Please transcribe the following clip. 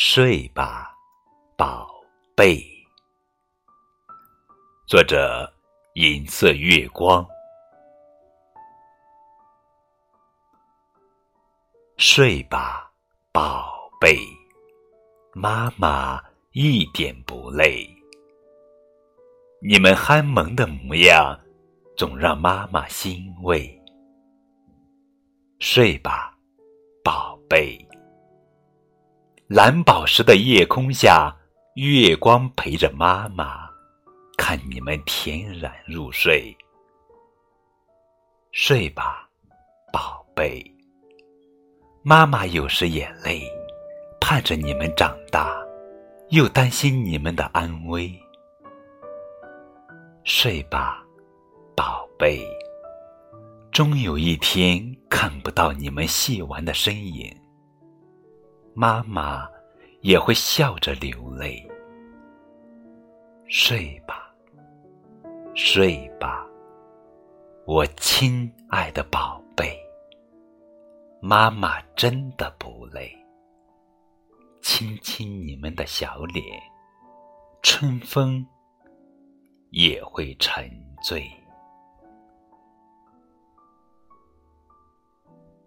睡吧，宝贝。作者：银色月光。睡吧，宝贝，妈妈一点不累。你们憨萌的模样，总让妈妈欣慰。睡吧，宝贝。蓝宝石的夜空下，月光陪着妈妈，看你们恬然入睡。睡吧，宝贝。妈妈有时眼泪，盼着你们长大，又担心你们的安危。睡吧，宝贝。终有一天看不到你们戏玩的身影，妈妈也会笑着流泪。睡吧，睡吧，我亲爱的宝贝，妈妈真的不累。亲亲你们的小脸，春风也会沉醉。